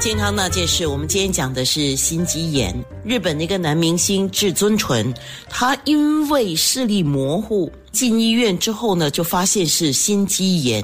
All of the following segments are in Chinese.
健康那件事，我们今天讲的是心肌炎。日本的一个男明星至尊纯，他因为视力模糊。进医院之后呢，就发现是心肌炎，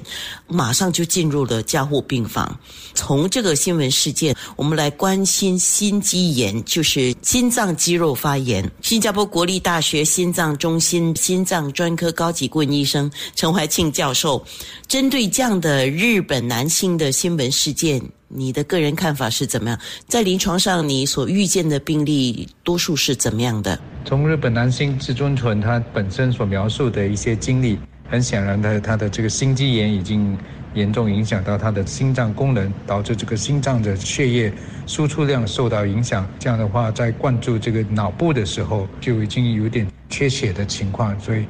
马上就进入了加护病房。从这个新闻事件，我们来关心心肌炎，就是心脏肌肉发炎。新加坡国立大学心脏中心心脏专科高级顾问医生陈怀庆教授，针对这样的日本男性的新闻事件，你的个人看法是怎么样？在临床上，你所遇见的病例多数是怎么样的？从日本男性至尊纯他本身所描述的一些经历，很显然的，他的这个心肌炎已经严重影响到他的心脏功能，导致这个心脏的血液输出量受到影响。这样的话，在灌注这个脑部的时候，就已经有点缺血的情况，所以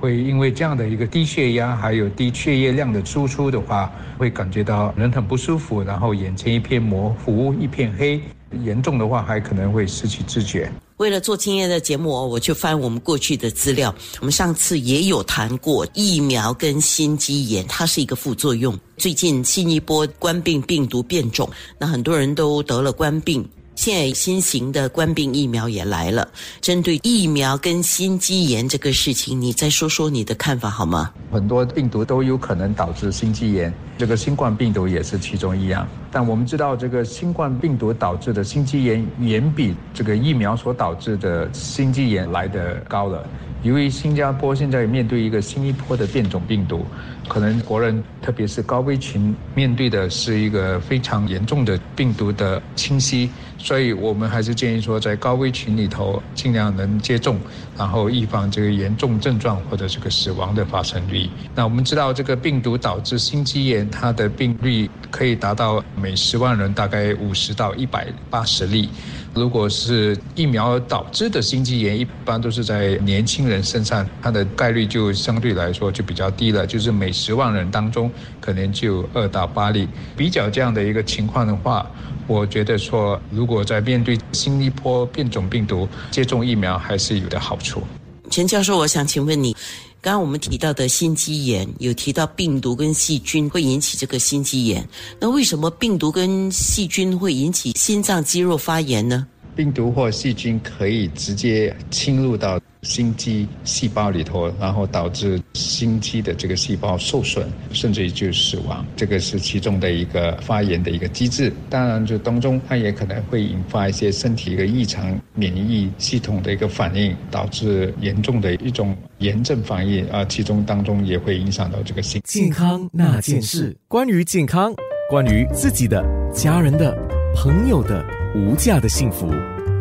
会因为这样的一个低血压，还有低血液量的输出的话，会感觉到人很不舒服，然后眼前一片模糊，一片黑，严重的话还可能会失去知觉。为了做今天的节目，我去翻我们过去的资料。我们上次也有谈过疫苗跟心肌炎，它是一个副作用。最近新一波冠病病毒变种，那很多人都得了冠病。现在新型的冠病疫苗也来了，针对疫苗跟心肌炎这个事情，你再说说你的看法好吗？很多病毒都有可能导致心肌炎，这个新冠病毒也是其中一样。但我们知道，这个新冠病毒导致的心肌炎远比这个疫苗所导致的心肌炎来的高了。由于新加坡现在面对一个新一波的变种病毒，可能国人特别是高危群面对的是一个非常严重的病毒的侵袭，所以我们还是建议说，在高危群里头尽量能接种，然后预防这个严重症状或者这个死亡的发生率。那我们知道，这个病毒导致心肌炎，它的病例可以达到每十万人大概五十到一百八十例。如果是疫苗导致的心肌炎，一般都是在年轻人身上，它的概率就相对来说就比较低了，就是每十万人当中可能就二到八例。比较这样的一个情况的话，我觉得说，如果在面对新一波变种病毒，接种疫苗还是有的好处。陈教授，我想请问你。刚刚我们提到的心肌炎，有提到病毒跟细菌会引起这个心肌炎。那为什么病毒跟细菌会引起心脏肌肉发炎呢？病毒或细菌可以直接侵入到。心肌细胞里头，然后导致心肌的这个细胞受损，甚至于就死亡，这个是其中的一个发炎的一个机制。当然，就当中它也可能会引发一些身体一个异常免疫系统的一个反应，导致严重的一种炎症反应啊，其中当中也会影响到这个心健康那件事。关于健康，关于自己的、家人的、朋友的无价的幸福。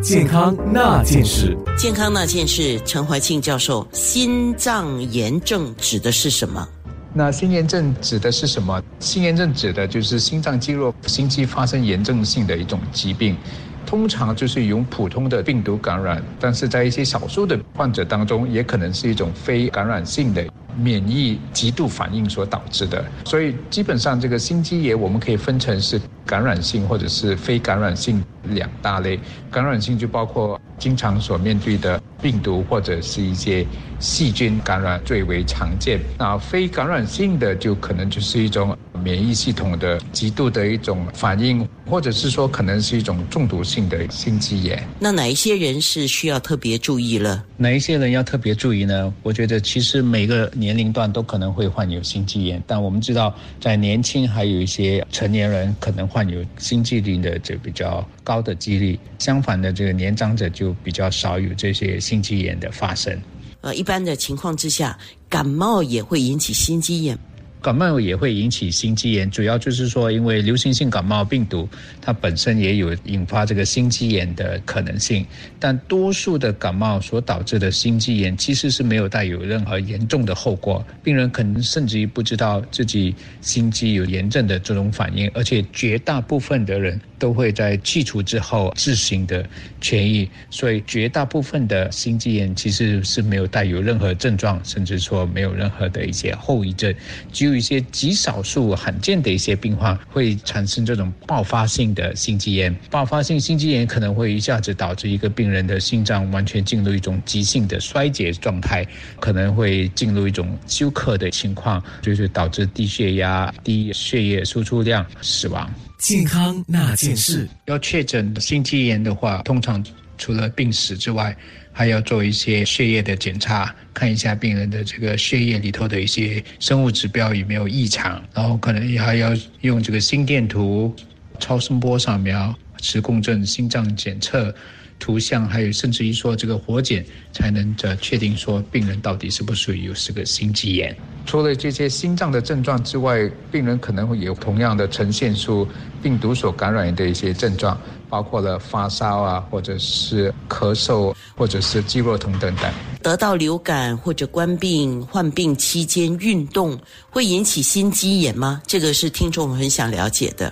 健康那件事，健康那件事，陈怀庆教授，心脏炎症指的是什么？那心炎症指的是什么？心炎症指的就是心脏肌肉、心肌发生炎症性的一种疾病，通常就是用普通的病毒感染，但是在一些少数的患者当中，也可能是一种非感染性的。免疫极度反应所导致的，所以基本上这个心肌炎我们可以分成是感染性或者是非感染性两大类。感染性就包括经常所面对的病毒或者是一些细菌感染最为常见。那非感染性的就可能就是一种。免疫系统的极度的一种反应，或者是说可能是一种中毒性的心肌炎。那哪一些人是需要特别注意了？哪一些人要特别注意呢？我觉得其实每个年龄段都可能会患有心肌炎，但我们知道在年轻还有一些成年人可能患有心肌病的就比较高的几率。相反的，这个年长者就比较少有这些心肌炎的发生。呃，一般的情况之下，感冒也会引起心肌炎。感冒也会引起心肌炎，主要就是说，因为流行性感冒病毒它本身也有引发这个心肌炎的可能性，但多数的感冒所导致的心肌炎其实是没有带有任何严重的后果，病人可能甚至于不知道自己心肌有炎症的这种反应，而且绝大部分的人都会在去除之后自行的痊愈，所以绝大部分的心肌炎其实是没有带有任何症状，甚至说没有任何的一些后遗症。只有一些极少数罕见的一些病患会产生这种爆发性的心肌炎，爆发性心肌炎可能会一下子导致一个病人的心脏完全进入一种急性的衰竭状态，可能会进入一种休克的情况，就是导致低血压、低血液输出量、死亡。健康那。件事。要确诊心肌炎的话，通常除了病史之外，还要做一些血液的检查，看一下病人的这个血液里头的一些生物指标有没有异常，然后可能还要用这个心电图、超声波扫描、磁共振、心脏检测。图像还有甚至于说这个活检，才能呃确定说病人到底是不是属于有这个心肌炎。除了这些心脏的症状之外，病人可能会有同样的呈现出病毒所感染的一些症状，包括了发烧啊，或者是咳嗽，或者是肌肉疼等等。得到流感或者冠病患病期间运动会引起心肌炎吗？这个是听众很想了解的。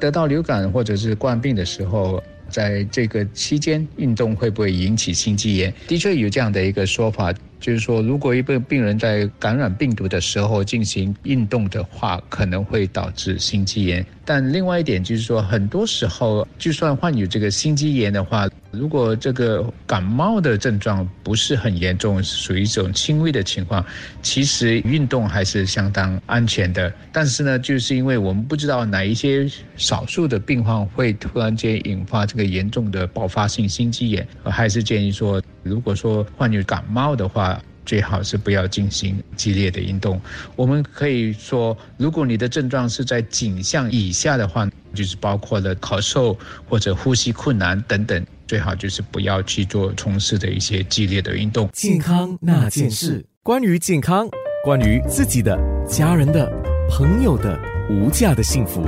得到流感或者是冠病的时候。在这个期间运动会不会引起心肌炎？的确有这样的一个说法。就是说，如果一个病人在感染病毒的时候进行运动的话，可能会导致心肌炎。但另外一点就是说，很多时候就算患有这个心肌炎的话，如果这个感冒的症状不是很严重，属于一种轻微的情况，其实运动还是相当安全的。但是呢，就是因为我们不知道哪一些少数的病患会突然间引发这个严重的爆发性心肌炎，还是建议说。如果说患有感冒的话，最好是不要进行激烈的运动。我们可以说，如果你的症状是在颈项以下的话，就是包括了咳嗽或者呼吸困难等等，最好就是不要去做从事的一些激烈的运动。健康那件事，关于健康，关于自己的、家人的、朋友的无价的幸福，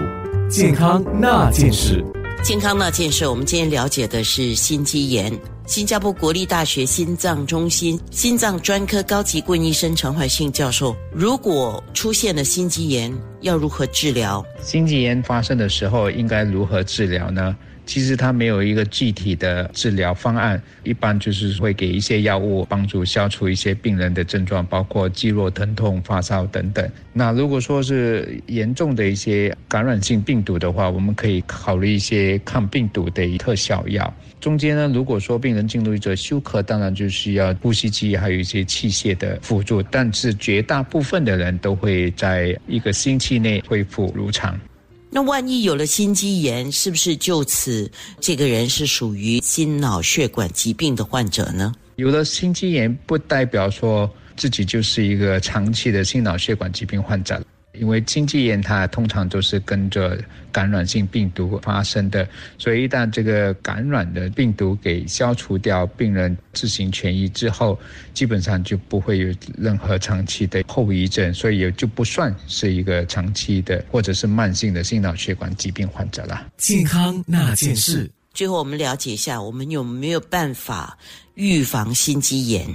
健康那件事。健康那件事，我们今天了解的是心肌炎。新加坡国立大学心脏中心心脏专科高级顾问医生陈怀信教授，如果出现了心肌炎，要如何治疗？心肌炎发生的时候，应该如何治疗呢？其实它没有一个具体的治疗方案，一般就是会给一些药物帮助消除一些病人的症状，包括肌肉疼痛、发烧等等。那如果说是严重的一些感染性病毒的话，我们可以考虑一些抗病毒的特效药。中间呢，如果说病人进入一个休克，当然就需要呼吸机还有一些器械的辅助，但是绝大部分的人都会在一个星期内恢复如常。那万一有了心肌炎，是不是就此这个人是属于心脑血管疾病的患者呢？有了心肌炎，不代表说自己就是一个长期的心脑血管疾病患者。因为心肌炎它通常都是跟着感染性病毒发生的，所以一旦这个感染的病毒给消除掉，病人自行痊愈之后，基本上就不会有任何长期的后遗症，所以也就不算是一个长期的或者是慢性的心脑血管疾病患者了。健康那件事，最后我们了解一下，我们有没有办法预防心肌炎？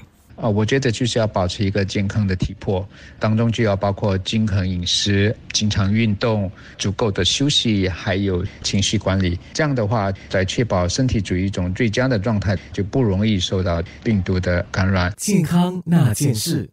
啊，我觉得就是要保持一个健康的体魄，当中就要包括均衡饮食、经常运动、足够的休息，还有情绪管理。这样的话，在确保身体处于一种最佳的状态，就不容易受到病毒的感染。健康那件事。